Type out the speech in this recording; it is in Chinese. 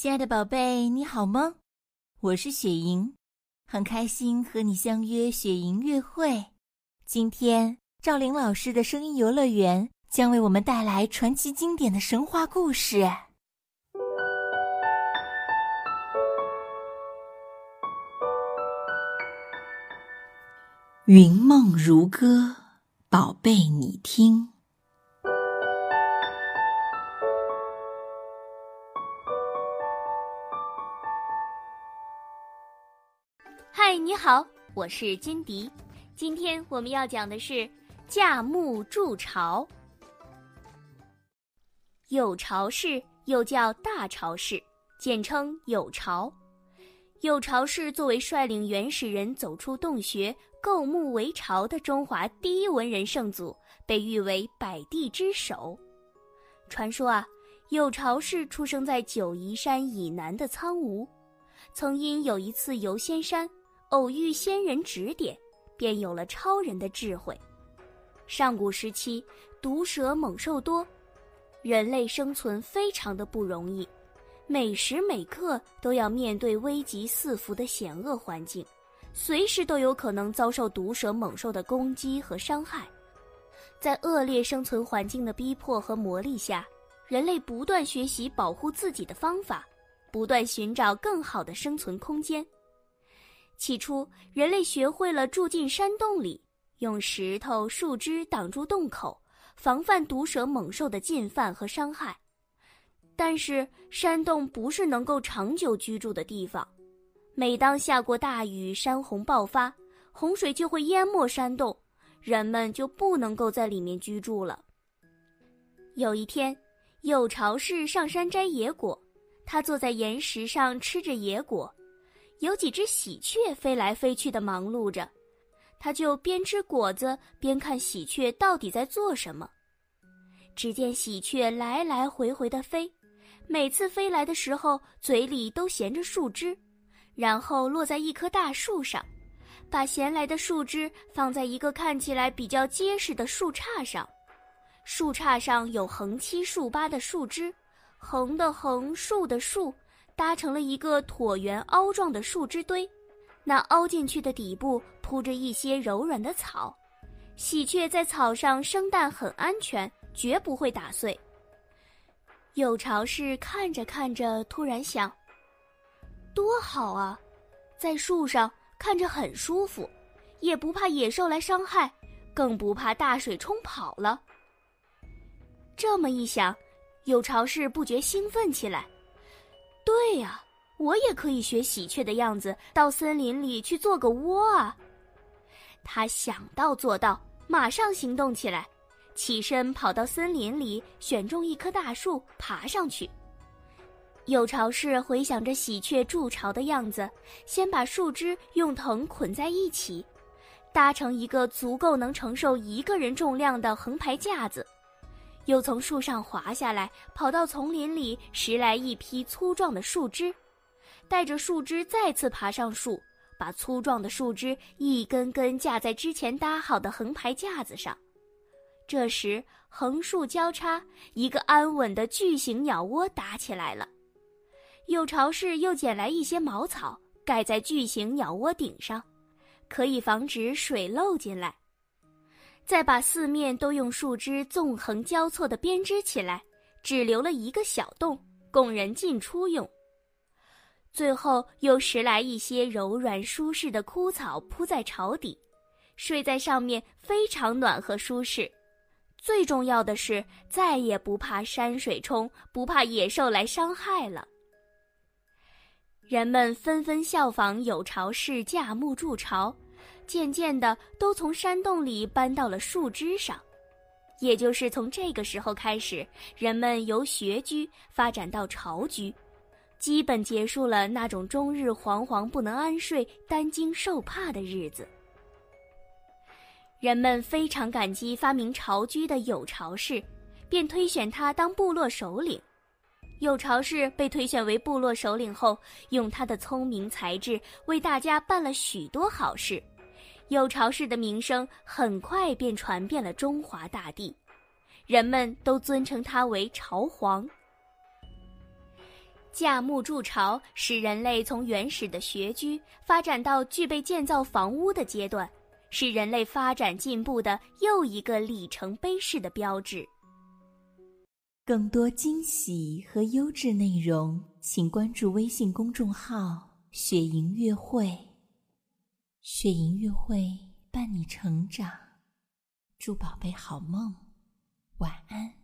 亲爱的宝贝，你好吗？我是雪莹，很开心和你相约雪莹乐会。今天赵玲老师的声音游乐园将为我们带来传奇经典的神话故事《云梦如歌》，宝贝，你听。嗨，你好，我是金迪。今天我们要讲的是驾木筑巢。有巢氏又叫大巢氏，简称有巢。有巢氏作为率领原始人走出洞穴、构木为巢的中华第一文人圣祖，被誉为百地之首。传说啊，有巢氏出生在九夷山以南的苍梧，曾因有一次游仙山。偶遇仙人指点，便有了超人的智慧。上古时期，毒蛇猛兽多，人类生存非常的不容易，每时每刻都要面对危急四伏的险恶环境，随时都有可能遭受毒蛇猛兽的攻击和伤害。在恶劣生存环境的逼迫和磨砺下，人类不断学习保护自己的方法，不断寻找更好的生存空间。起初，人类学会了住进山洞里，用石头、树枝挡住洞口，防范毒蛇猛兽的进犯和伤害。但是，山洞不是能够长久居住的地方。每当下过大雨，山洪爆发，洪水就会淹没山洞，人们就不能够在里面居住了。有一天，有巢氏上山摘野果，他坐在岩石上吃着野果。有几只喜鹊飞来飞去的忙碌着，他就边吃果子边看喜鹊到底在做什么。只见喜鹊来来回回的飞，每次飞来的时候嘴里都衔着树枝，然后落在一棵大树上，把衔来的树枝放在一个看起来比较结实的树杈上，树杈上有横七竖八的树枝，横的横，竖的竖。搭成了一个椭圆凹状的树枝堆，那凹进去的底部铺着一些柔软的草，喜鹊在草上生蛋很安全，绝不会打碎。有巢氏看着看着，突然想：多好啊，在树上看着很舒服，也不怕野兽来伤害，更不怕大水冲跑了。这么一想，有巢氏不觉兴奋起来。对呀，我也可以学喜鹊的样子，到森林里去做个窝啊！他想到做到，马上行动起来，起身跑到森林里，选中一棵大树，爬上去。有巢氏回想着喜鹊筑巢的样子，先把树枝用藤捆在一起，搭成一个足够能承受一个人重量的横排架子。又从树上滑下来，跑到丛林里拾来一批粗壮的树枝，带着树枝再次爬上树，把粗壮的树枝一根根架在之前搭好的横排架子上。这时，横竖交叉，一个安稳的巨型鸟窝搭起来了。有巢氏又捡来一些茅草，盖在巨型鸟窝顶上，可以防止水漏进来。再把四面都用树枝纵横交错的编织起来，只留了一个小洞，供人进出用。最后又拾来一些柔软舒适的枯草铺在巢底，睡在上面非常暖和舒适。最重要的是，再也不怕山水冲，不怕野兽来伤害了。人们纷纷效仿有巢氏架木筑巢。渐渐的，都从山洞里搬到了树枝上，也就是从这个时候开始，人们由穴居发展到巢居，基本结束了那种终日惶惶不能安睡、担惊受怕的日子。人们非常感激发明巢居的有巢氏，便推选他当部落首领。有巢氏被推选为部落首领后，用他的聪明才智为大家办了许多好事。有巢氏的名声很快便传遍了中华大地，人们都尊称他为巢皇。架木筑巢使人类从原始的穴居发展到具备建造房屋的阶段，是人类发展进步的又一个里程碑式的标志。更多惊喜和优质内容，请关注微信公众号“雪莹乐会”。雪莹乐会伴你成长，祝宝贝好梦，晚安。